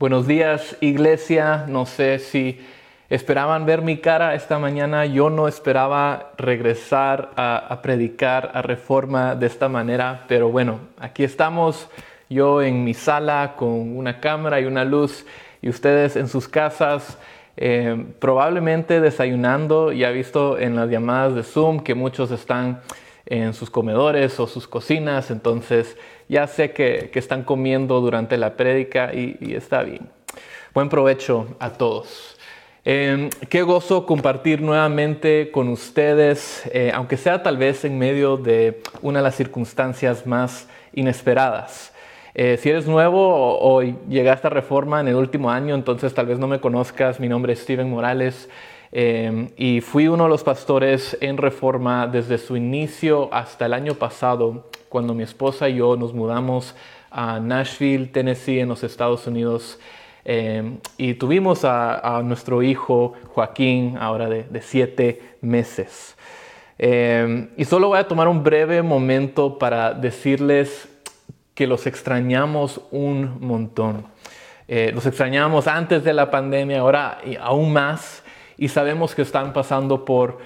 Buenos días, iglesia. No sé si esperaban ver mi cara esta mañana. Yo no esperaba regresar a, predicar a reforma de esta manera, pero bueno, aquí estamos. Yo en mi sala con una cámara y una luz y ustedes en sus casas. Eh, probablemente desayunando, ya he visto en las llamadas de Zoom que muchos están en sus comedores o sus cocinas, entonces ya sé que, están comiendo durante la prédica y, está bien. Buen provecho a todos. Em, qué gozo compartir nuevamente con ustedes, eh, aunque sea tal vez en medio de una de las circunstancias más inesperadas. Eh, si eres nuevo o, llegaste a Reforma en el último año, entonces tal vez no me conozcas. Mi nombre es Steven Morales em, y fui uno de los pastores en Reforma desde su inicio hasta el año pasado cuando mi esposa y yo nos mudamos a Nashville, Tennessee, en los Estados Unidos. Eh, y tuvimos a, nuestro hijo Joaquín, ahora de, siete meses. Eh, y solo voy a tomar un breve momento para decirles que los extrañamos un montón. Eh, los extrañamos antes de la pandemia, ahora aún más, y sabemos que están pasando por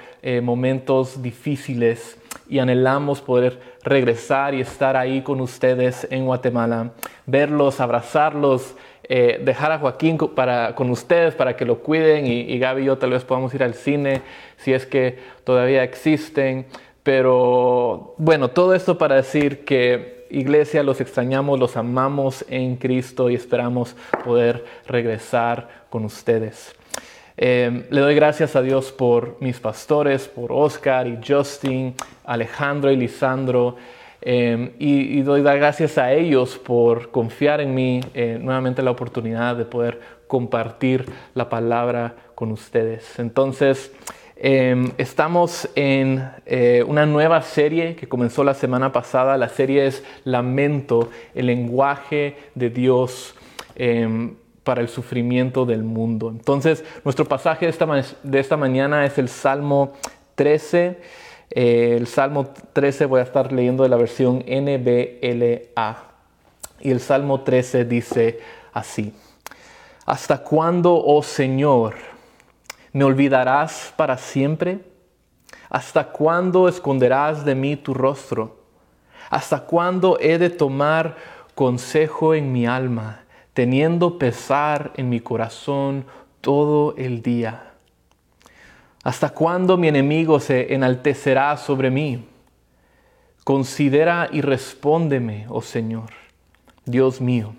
momentos difíciles y anhelamos poder regresar y estar ahí con ustedes en Guatemala, verlos, abrazarlos, eh, dejar a Joaquín para, con ustedes para que lo cuiden y, y Gaby y yo tal vez podamos ir al cine si es que todavía existen. Pero bueno, todo esto para decir que iglesia los extrañamos, los amamos en Cristo y esperamos poder regresar con ustedes. Em, le doy gracias a Dios por mis pastores, por Oscar y Justin, Alejandro y Lisandro. Em, y, doy gracias a ellos por confiar en mí, eh, nuevamente la oportunidad de poder compartir la palabra con ustedes. Entonces, em, estamos en eh, una nueva serie que comenzó la semana pasada. La serie es Lamento, el lenguaje de Dios para el sufrimiento del mundo. Entonces, nuestro pasaje de esta, de esta mañana es el Salmo 13. Eh, el Salmo 13 voy a estar leyendo de la versión NBLA. Y el Salmo 13 dice así, ¿Hasta cuándo, oh Señor, me olvidarás para siempre? ¿Hasta cuándo esconderás de mí tu rostro? ¿Hasta cuándo he de tomar consejo en mi alma? Teniendo pesar en mi corazón todo el día. ¿Hasta cuándo mi enemigo se enaltecerá sobre mí? Considera y respóndeme, oh Señor, Dios mío.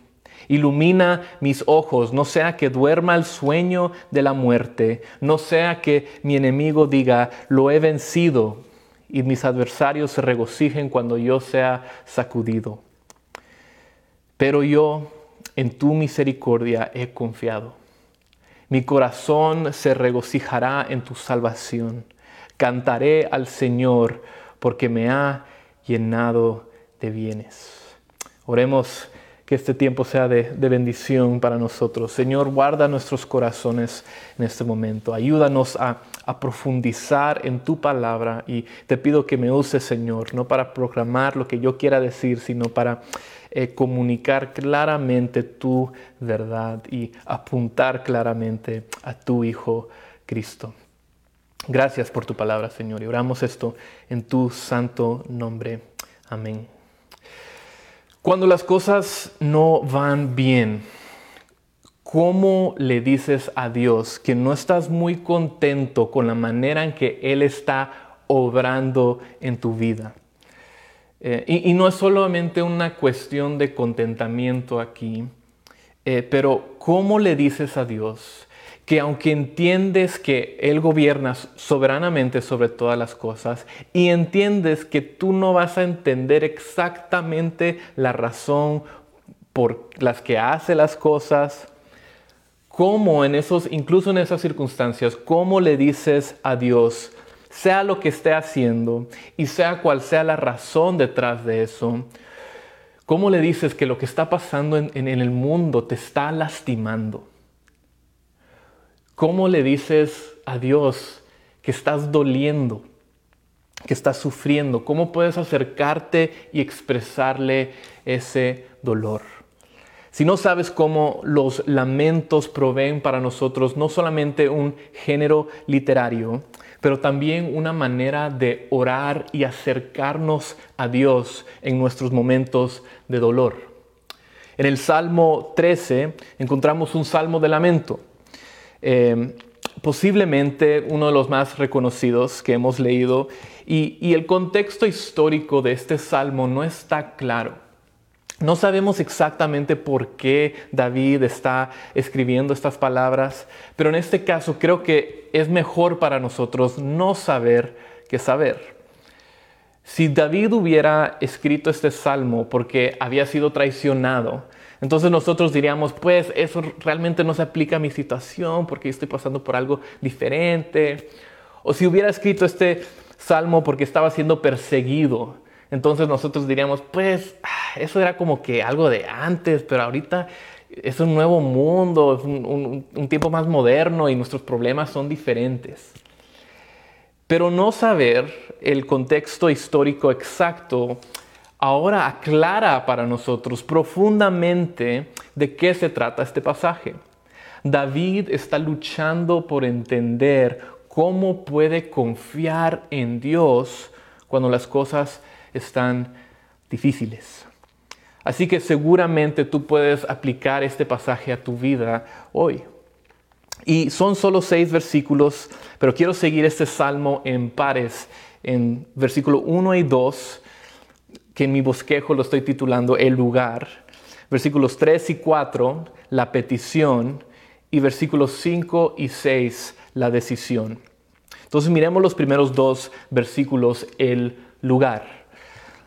Ilumina mis ojos, no sea que duerma el sueño de la muerte, no sea que mi enemigo diga, lo he vencido, y mis adversarios se regocijen cuando yo sea sacudido. Pero yo, en tu misericordia he confiado. Mi corazón se regocijará en tu salvación. Cantaré al Señor porque me ha llenado de bienes. Oremos que este tiempo sea de, bendición para nosotros. Señor, guarda nuestros corazones en este momento. Ayúdanos a, a, profundizar en tu palabra y te pido que me uses, Señor, no para proclamar lo que yo quiera decir, sino para eh, comunicar claramente tu verdad y apuntar claramente a tu Hijo Cristo. Gracias por tu palabra, Señor, y oramos esto en tu santo nombre. Amén. Cuando las cosas no van bien, ¿cómo le dices a Dios que no estás muy contento con la manera en que Él está obrando en tu vida? Eh, y, no es solamente una cuestión de contentamiento aquí, eh, pero ¿cómo le dices a Dios que aunque entiendes que Él gobierna soberanamente sobre todas las cosas y entiendes que tú no vas a entender exactamente la razón por las que hace las cosas, cómo en esos, incluso en esas circunstancias, cómo le dices a Dios, sea lo que esté haciendo y sea cual sea la razón detrás de eso, ¿cómo le dices que lo que está pasando en, el mundo te está lastimando? ¿Cómo le dices a Dios que estás doliendo, que estás sufriendo? ¿Cómo puedes acercarte y expresarle ese dolor? Si no sabes cómo los lamentos proveen para nosotros no solamente un género literario, pero también una manera de orar y acercarnos a Dios en nuestros momentos de dolor. En el Salmo 13 encontramos un salmo de lamento, eh, posiblemente uno de los más reconocidos que hemos leído, y el contexto histórico de este salmo no está claro. No sabemos exactamente por qué David está escribiendo estas palabras, pero en este caso creo que es mejor para nosotros no saber que saber. Si David hubiera escrito este salmo porque había sido traicionado, entonces nosotros diríamos, pues eso realmente no se aplica a mi situación porque estoy pasando por algo diferente. O si hubiera escrito este salmo porque estaba siendo perseguido, entonces nosotros diríamos, pues ah, eso era como que algo de antes, pero ahorita es un nuevo mundo, es un, tiempo más moderno y nuestros problemas son diferentes. Pero no saber el contexto histórico exacto ahora aclara para nosotros profundamente de qué se trata este pasaje. David está luchando por entender cómo puede confiar en Dios cuando las cosas están difíciles. Así que seguramente tú puedes aplicar este pasaje a tu vida hoy. Y son solo seis versículos, pero quiero seguir este salmo en pares, en versículo 1 y 2, que en mi bosquejo lo estoy titulando El lugar. Versículos 3 y 4, la petición. Y versículos 5 y 6, la decisión. Entonces miremos los primeros dos versículos, el lugar.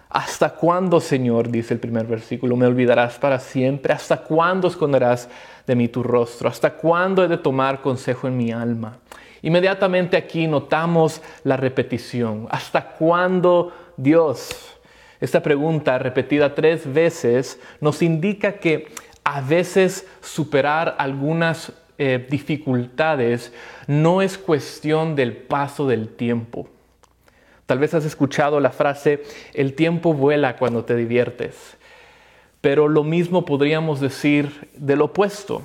¿Hasta cuándo, Señor, dice el primer versículo, me olvidarás para siempre? ¿Hasta cuándo esconderás de mí tu rostro? ¿Hasta cuándo he de tomar consejo en mi alma? Inmediatamente aquí notamos la repetición. ¿Hasta cuándo, Dios? Esta pregunta repetida tres veces nos indica que a veces superar algunas eh, dificultades no es cuestión del paso del tiempo Tal vez has escuchado la frase, el tiempo vuela cuando te diviertes. Pero lo mismo podríamos decir del opuesto.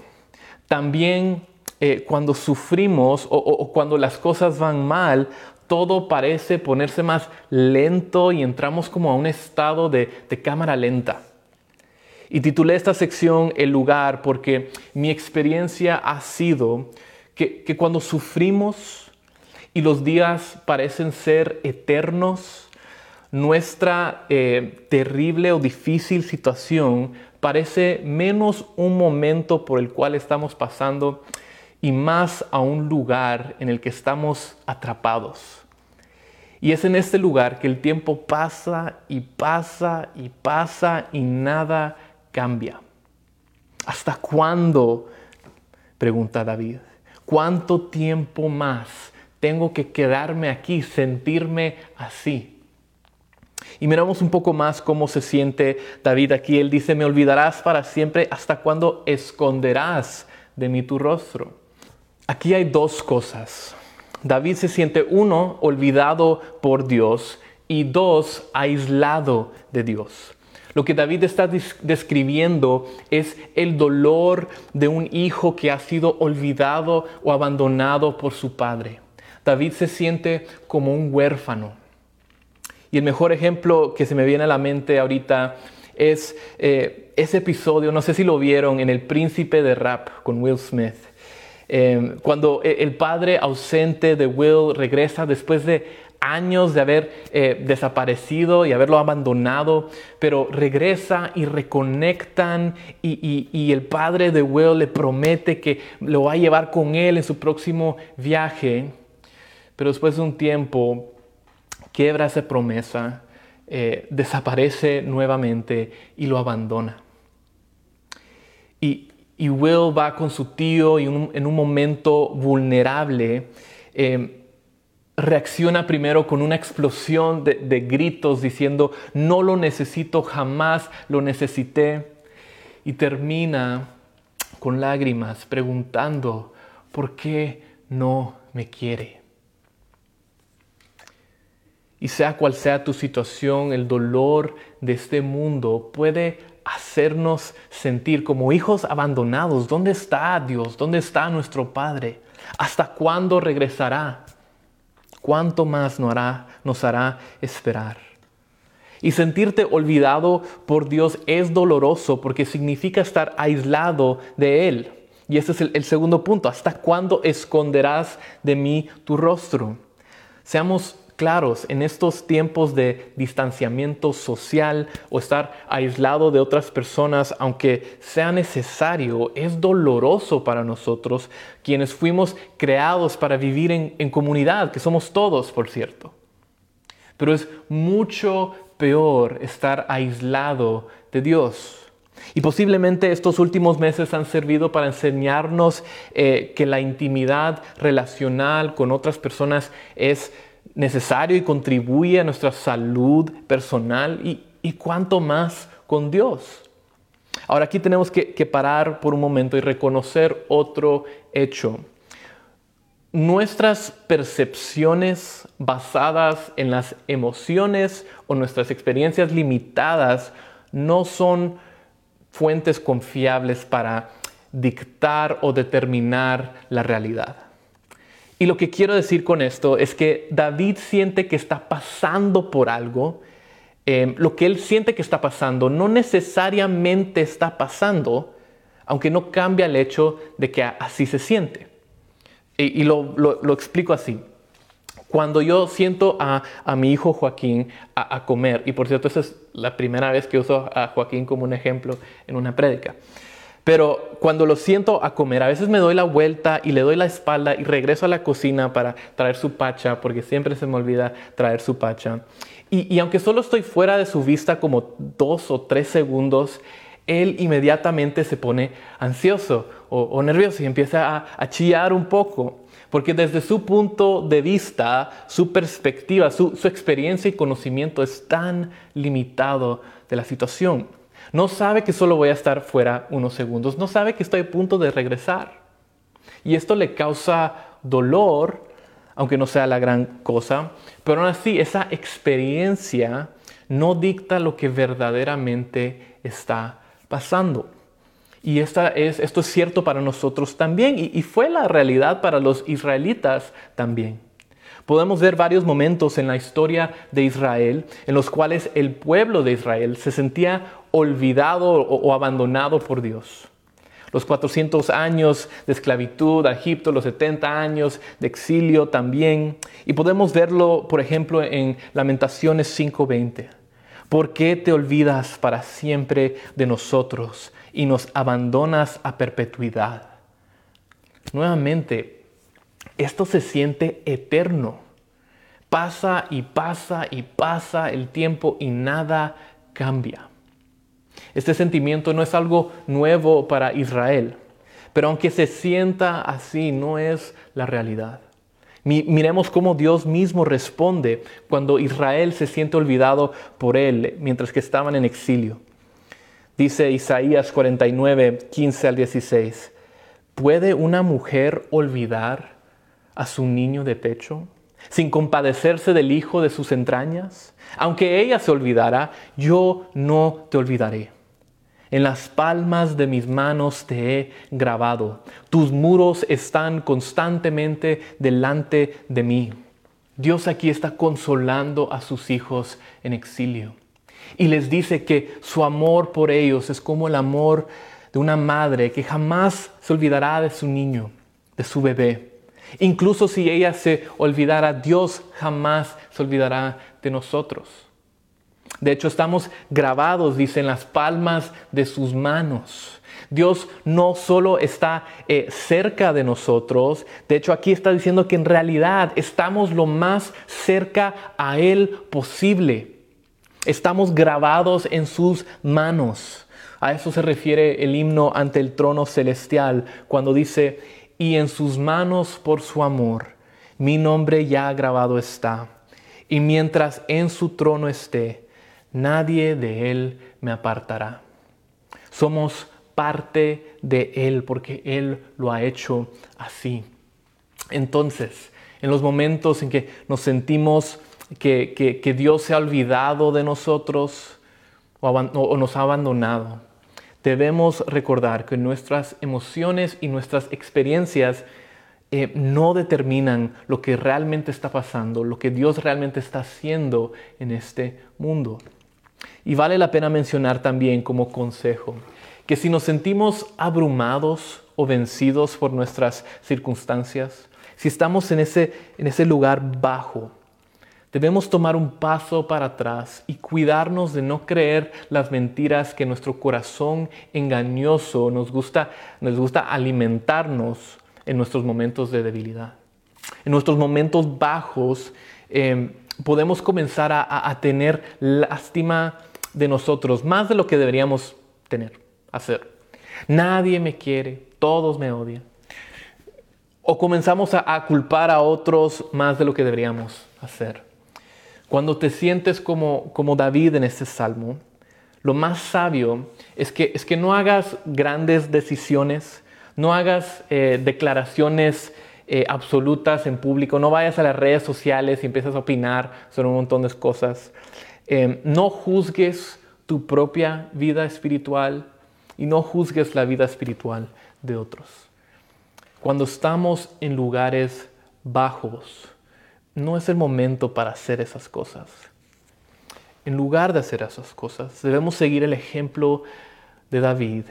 También eh, cuando sufrimos o, cuando las cosas van mal, todo parece ponerse más lento y entramos como a un estado de, cámara lenta. Y titulé esta sección El lugar porque mi experiencia ha sido que, que cuando sufrimos, y los días parecen ser eternos, nuestra eh, terrible o difícil situación parece menos un momento por el cual estamos pasando y más a un lugar en el que estamos atrapados. Y es en este lugar que el tiempo pasa y pasa y pasa y nada cambia. ¿Hasta cuándo? pregunta David. ¿Cuánto tiempo más tengo que quedarme aquí, sentirme así. Y miramos un poco más cómo se siente David aquí. Él dice, me olvidarás para siempre hasta cuando esconderás de mí tu rostro. Aquí hay dos cosas. David se siente uno, olvidado por Dios y dos, aislado de Dios. Lo que David está describiendo es el dolor de un hijo que ha sido olvidado o abandonado por su padre. David se siente como un huérfano. Y el mejor ejemplo que se me viene a la mente ahorita es eh, ese episodio, no sé si lo vieron, en El Príncipe de Rap con Will Smith. Eh, cuando e, el padre ausente de Will regresa después de años de haber eh, desaparecido y haberlo abandonado, pero regresa y reconectan y, el padre de Will le promete que lo va a llevar con él en su próximo viaje pero después de un tiempo quiebra esa promesa, eh, desaparece nuevamente y lo abandona. Y, Will va con su tío y en un momento vulnerable eh, reacciona primero con una explosión de, de gritos diciendo, no lo necesito, jamás lo necesité. Y termina con lágrimas preguntando, ¿por qué no me quiere? Y sea cual sea tu situación, el dolor de este mundo puede hacernos sentir como hijos abandonados. ¿Dónde está Dios? ¿Dónde está nuestro Padre? ¿Hasta cuándo regresará? ¿Cuánto más nos hará, nos hará esperar? Y sentirte olvidado por Dios es doloroso porque significa estar aislado de Él. Y ese es el, el segundo punto. ¿Hasta cuándo esconderás de mí tu rostro? Seamos claros, en estos tiempos de distanciamiento social o estar aislado de otras personas, aunque sea necesario, es doloroso para nosotros, quienes fuimos creados para vivir en, comunidad, que somos todos, por cierto. Pero es mucho peor estar aislado de Dios. Y posiblemente estos últimos meses han servido para enseñarnos eh, que la intimidad relacional con otras personas es necesario y contribuye a nuestra salud personal y, y cuánto más con Dios. Ahora aquí tenemos que, que parar por un momento y reconocer otro hecho. Nuestras percepciones basadas en las emociones o nuestras experiencias limitadas no son fuentes confiables para dictar o determinar la realidad. Y lo que quiero decir con esto es que David siente que está pasando por algo. Em, lo que él siente que está pasando no necesariamente está pasando, aunque no cambia el hecho de que así se siente. Y, lo, explico así. Cuando yo siento a, mi hijo Joaquín a, comer, y por cierto, esa es la primera vez que uso a Joaquín como un ejemplo en una prédica. Pero cuando lo siento a comer, a veces me doy la vuelta y le doy la espalda y regreso a la cocina para traer su pacha, porque siempre se me olvida traer su pacha. Y, aunque solo estoy fuera de su vista como dos o tres segundos, él inmediatamente se pone ansioso o, nervioso y empieza a, chillar un poco. Porque desde su punto de vista, su perspectiva, su experiencia y conocimiento es tan limitado de la situación. No sabe que solo voy a estar fuera unos segundos. No sabe que estoy a punto de regresar. Y esto le causa dolor, aunque no sea la gran cosa. Pero aún así, esa experiencia no dicta lo que verdaderamente está pasando. Y esta es, esto es cierto para nosotros también y, y fue la realidad para los israelitas también. Podemos ver varios momentos en la historia de Israel en los cuales el pueblo de Israel se sentía olvidado o, abandonado por Dios. Los 400 años de esclavitud a Egipto, los 70 años de exilio también. Y podemos verlo, por ejemplo, en Lamentaciones 5:20. ¿Por qué te olvidas para siempre de nosotros y nos abandonas a perpetuidad? Nuevamente, esto se siente eterno. Pasa y pasa y pasa el tiempo y nada cambia. Este sentimiento no es algo nuevo para Israel, pero aunque se sienta así, no es la realidad. Miremos cómo Dios mismo responde cuando Israel se siente olvidado por Él mientras que estaban en exilio. Dice Isaías 49, 15 al 16, ¿puede una mujer olvidar a su niño de pecho sin compadecerse del hijo de sus entrañas? Aunque ella se olvidara, yo no te olvidaré. En las palmas de mis manos te he grabado. Tus muros están constantemente delante de mí. Dios aquí está consolando a sus hijos en exilio. Y les dice que su amor por ellos es como el amor de una madre que jamás se olvidará de su niño, de su bebé. Incluso si ella se olvidara, Dios jamás se olvidará de nosotros. De hecho, estamos grabados, dice, en las palmas de sus manos. Dios no solo está eh, cerca de nosotros, de hecho aquí está diciendo que en realidad estamos lo más cerca a Él posible. Estamos grabados en sus manos. A eso se refiere el himno ante el trono celestial, cuando dice, y en sus manos por su amor, mi nombre ya grabado está. Y mientras en su trono esté, nadie de Él me apartará. Somos parte de Él porque Él lo ha hecho así. Entonces, en los momentos en que nos sentimos que, Dios se ha olvidado de nosotros, o, nos ha abandonado, debemos recordar que nuestras emociones y nuestras experiencias eh, no determinan lo que realmente está pasando, lo que Dios realmente está haciendo en este mundo. Y vale la pena mencionar también como consejo que si nos sentimos abrumados o vencidos por nuestras circunstancias, si estamos en ese, en ese lugar bajo, Debemos tomar un paso para atrás y cuidarnos de no creer las mentiras que nuestro corazón engañoso nos gusta, nos gusta alimentarnos en nuestros momentos de debilidad. En nuestros momentos bajos em, podemos comenzar a, tener lástima de nosotros, más de lo que deberíamos tener, hacer. Nadie me quiere, todos me odian. O comenzamos a, a culpar a otros más de lo que deberíamos hacer. Cuando te sientes como, como David en este salmo, lo más sabio es que, es que no hagas grandes decisiones, no hagas eh, declaraciones eh, absolutas en público, no vayas a las redes sociales y empieces a opinar sobre un montón de cosas. Eh, no juzgues tu propia vida espiritual y no juzgues la vida espiritual de otros. Cuando estamos en lugares bajos, no es el momento para hacer esas cosas. En lugar de hacer esas cosas, debemos seguir el ejemplo de David.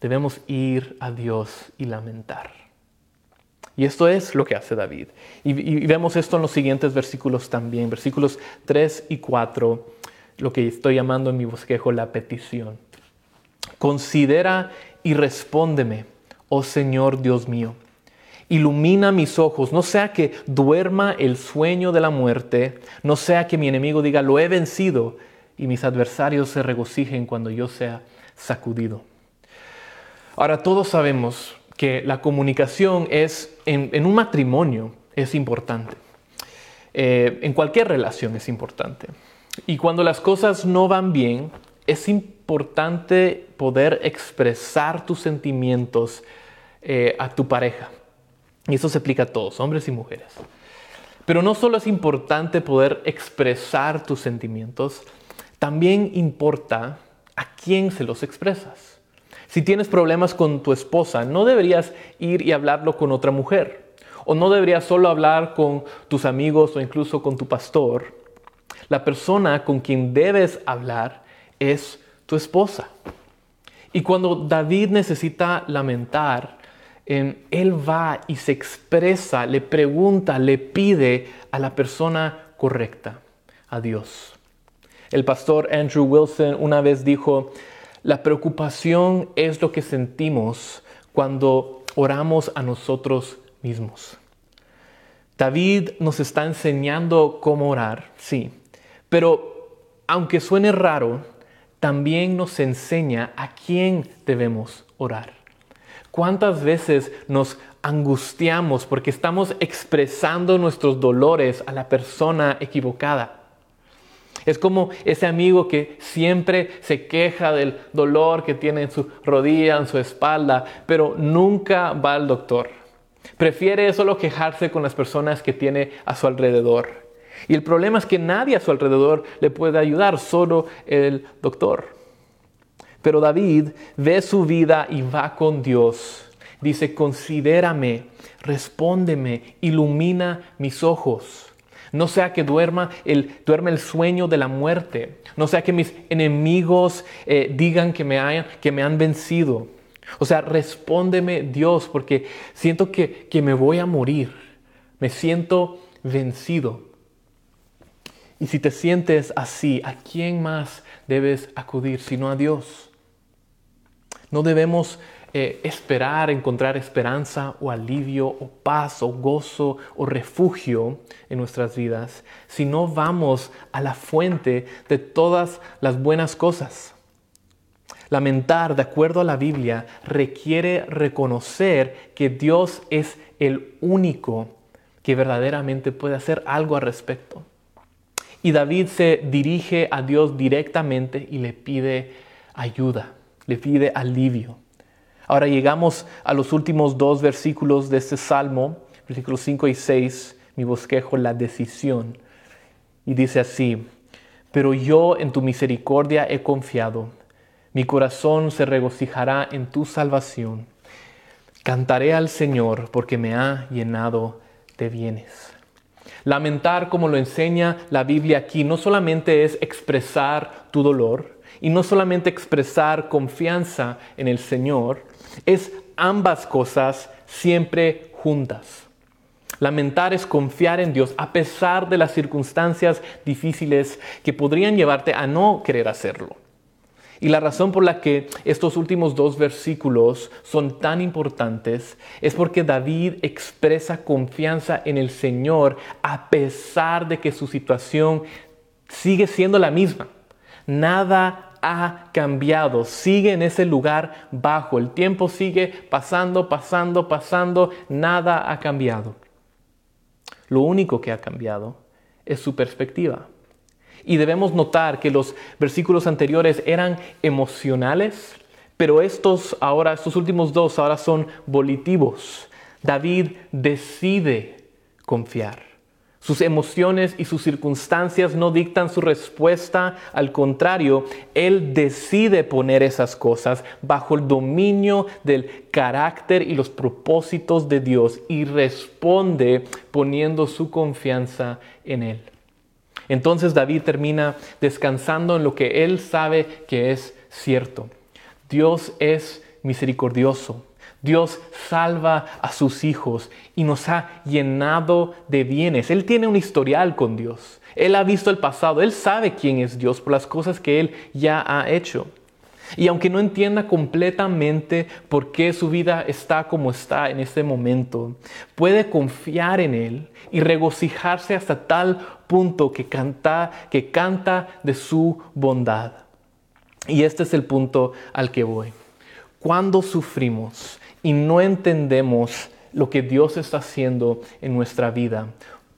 Debemos ir a Dios y lamentar. Y esto es lo que hace David. Y, vemos esto en los siguientes versículos también, versículos 3 y 4, lo que estoy llamando en mi bosquejo la petición. Considera y respóndeme, oh Señor Dios mío ilumina mis ojos, no sea que duerma el sueño de la muerte, no sea que mi enemigo diga, lo he vencido, y mis adversarios se regocijen cuando yo sea sacudido. Ahora todos sabemos que la comunicación es, en, un matrimonio, es importante. Eh, en cualquier relación es importante. Y cuando las cosas no van bien, es importante poder expresar tus sentimientos eh, a tu pareja. Y eso se aplica a todos, hombres y mujeres. Pero no solo es importante poder expresar tus sentimientos, también importa a quién se los expresas. Si tienes problemas con tu esposa, no deberías ir y hablarlo con otra mujer. O no deberías solo hablar con tus amigos o incluso con tu pastor. La persona con quien debes hablar es tu esposa. Y cuando David necesita lamentar, él va y se expresa, le pregunta, le pide a la persona correcta, a Dios. El pastor Andrew Wilson una vez dijo, la preocupación es lo que sentimos cuando oramos a nosotros mismos. David nos está enseñando cómo orar, sí, pero aunque suene raro, también nos enseña a quién debemos orar. ¿Cuántas veces nos angustiamos porque estamos expresando nuestros dolores a la persona equivocada? Es como ese amigo que siempre se queja del dolor que tiene en su rodilla, en su espalda, pero nunca va al doctor. Prefiere solo quejarse con las personas que tiene a su alrededor. Y el problema es que nadie a su alrededor le puede ayudar, solo el doctor. Pero David ve su vida y va con Dios. Dice, considérame, respóndeme, ilumina mis ojos. No sea que duerma el, duerme el sueño de la muerte. No sea que mis enemigos eh, digan que me, hayan, que me han vencido. O sea, respóndeme Dios porque siento que, que me voy a morir. Me siento vencido. Y si te sientes así, ¿a quién más debes acudir sino a Dios? No debemos eh, esperar encontrar esperanza o alivio o paz o gozo o refugio en nuestras vidas, sino vamos a la fuente de todas las buenas cosas. Lamentar, de acuerdo a la Biblia, requiere reconocer que Dios es el único que verdaderamente puede hacer algo al respecto. Y David se dirige a Dios directamente y le pide ayuda le pide alivio. Ahora llegamos a los últimos dos versículos de este salmo, versículos 5 y 6, mi bosquejo, la decisión. Y dice así, Pero yo en tu misericordia he confiado. Mi corazón se regocijará en tu salvación. Cantaré al Señor porque me ha llenado de bienes. Lamentar, como lo enseña la Biblia aquí, no solamente es expresar tu dolor y no solamente expresar confianza en el Señor, es ambas cosas siempre juntas. Lamentar es confiar en Dios a pesar de las circunstancias difíciles que podrían llevarte a no querer hacerlo. Y la razón por la que estos últimos dos versículos son tan importantes es porque David expresa confianza en el Señor a pesar de que su situación sigue siendo la misma. Nada ha cambiado, sigue en ese lugar bajo, el tiempo sigue pasando, pasando, pasando, nada ha cambiado. Lo único que ha cambiado es su perspectiva. Y debemos notar que los versículos anteriores eran emocionales, pero estos ahora, estos últimos dos ahora son volitivos. David decide confiar. Sus emociones y sus circunstancias no dictan su respuesta, al contrario, él decide poner esas cosas bajo el dominio del carácter y los propósitos de Dios y responde poniendo su confianza en él. Entonces David termina descansando en lo que él sabe que es cierto. Dios es misericordioso. Dios salva a sus hijos y nos ha llenado de bienes. Él tiene un historial con Dios. Él ha visto el pasado. Él sabe quién es Dios por las cosas que Él ya ha hecho. Y aunque no entienda completamente por qué su vida está como está en este momento, puede confiar en Él y regocijarse hasta tal punto que canta, que canta de su bondad. Y este es el punto al que voy. Cuando sufrimos y no entendemos lo que Dios está haciendo en nuestra vida,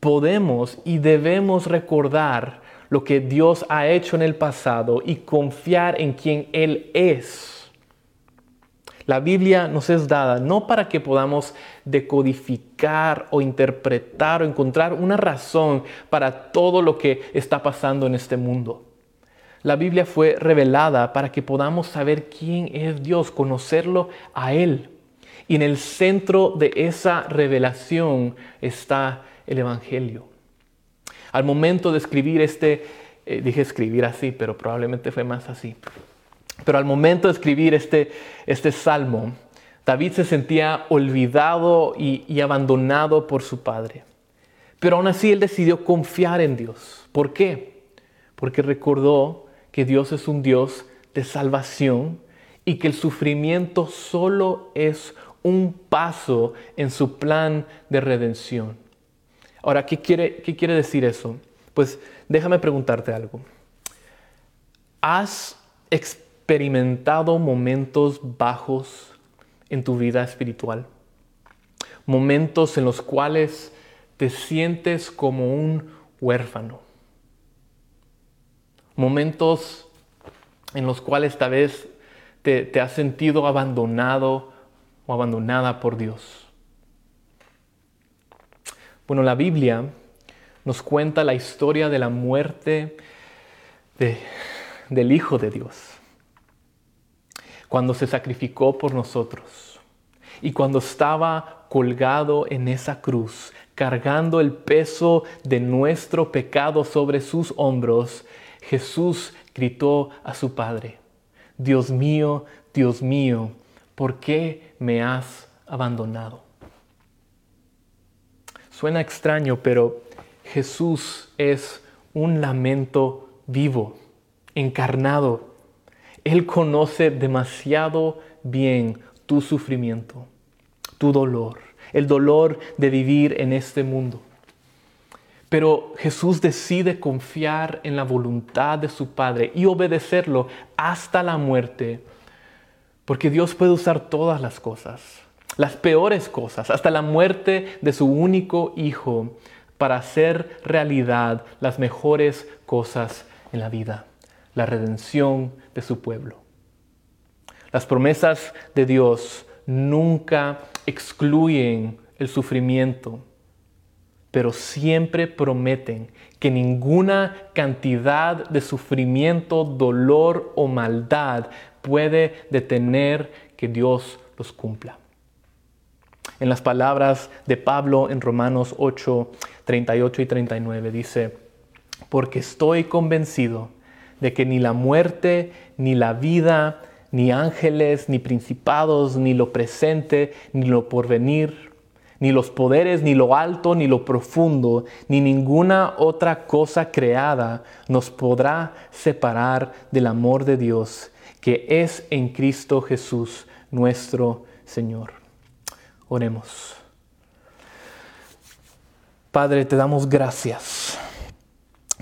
podemos y debemos recordar lo que Dios ha hecho en el pasado y confiar en quien Él es. La Biblia nos es dada no para que podamos decodificar o interpretar o encontrar una razón para todo lo que está pasando en este mundo. La Biblia fue revelada para que podamos saber quién es Dios, conocerlo a Él. Y en el centro de esa revelación está el Evangelio. Al momento de escribir este, eh, dije escribir así, pero probablemente fue más así. Pero al momento de escribir este, este salmo, David se sentía olvidado y, y abandonado por su padre. Pero aún así él decidió confiar en Dios. ¿Por qué? Porque recordó que Dios es un Dios de salvación y que el sufrimiento solo es un paso en su plan de redención. Ahora, ¿qué quiere, qué quiere decir eso? Pues déjame preguntarte algo. ¿Has experimentado momentos bajos en tu vida espiritual? Momentos en los cuales te sientes como un huérfano. Momentos en los cuales tal vez te, te has sentido abandonado abandonada por Dios. Bueno, la Biblia nos cuenta la historia de la muerte del Hijo de Dios, cuando se sacrificó por nosotros y cuando estaba colgado en esa cruz, cargando el peso de nuestro pecado sobre sus hombros, Jesús gritó a su Padre, Dios mío, Dios mío, ¿por qué me has abandonado? Suena extraño, pero Jesús es un lamento vivo, encarnado. Él conoce demasiado bien tu sufrimiento, tu dolor, el dolor de vivir en este mundo. Pero Jesús decide confiar en la voluntad de su Padre y obedecerlo hasta la muerte, porque Dios puede usar todas las cosas las peores cosas, hasta la muerte de su único hijo, para hacer realidad las mejores cosas en la vida, la redención de su pueblo. Las promesas de Dios nunca excluyen el sufrimiento, pero siempre prometen que ninguna cantidad de sufrimiento, dolor o maldad puede detener que Dios los cumpla. En las palabras de Pablo en Romanos 8, 38 y 39 dice, porque estoy convencido de que ni la muerte, ni la vida, ni ángeles, ni principados, ni lo presente, ni lo porvenir, ni los poderes, ni lo alto, ni lo profundo, ni ninguna otra cosa creada nos podrá separar del amor de Dios que es en Cristo Jesús nuestro Señor. Oremos. Padre, te damos gracias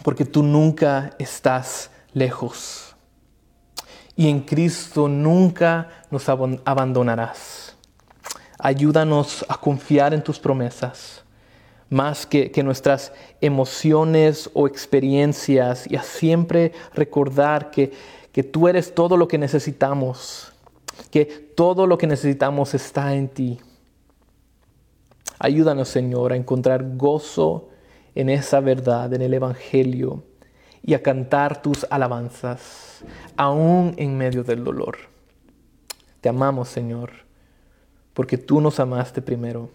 porque tú nunca estás lejos y en Cristo nunca nos abandonarás. Ayúdanos a confiar en tus promesas más que, nuestras emociones o experiencias y a siempre recordar que, que tú eres todo lo que necesitamos, que todo lo que necesitamos está en ti. Ayúdanos, Señor, a encontrar gozo en esa verdad, en el Evangelio, y a cantar tus alabanzas, aún en medio del dolor. Te amamos, Señor porque tú nos amaste primero.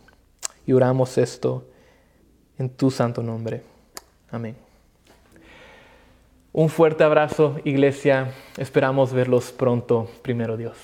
Y oramos esto en tu santo nombre. Amén. Un fuerte abrazo, iglesia. Esperamos verlos pronto, primero Dios.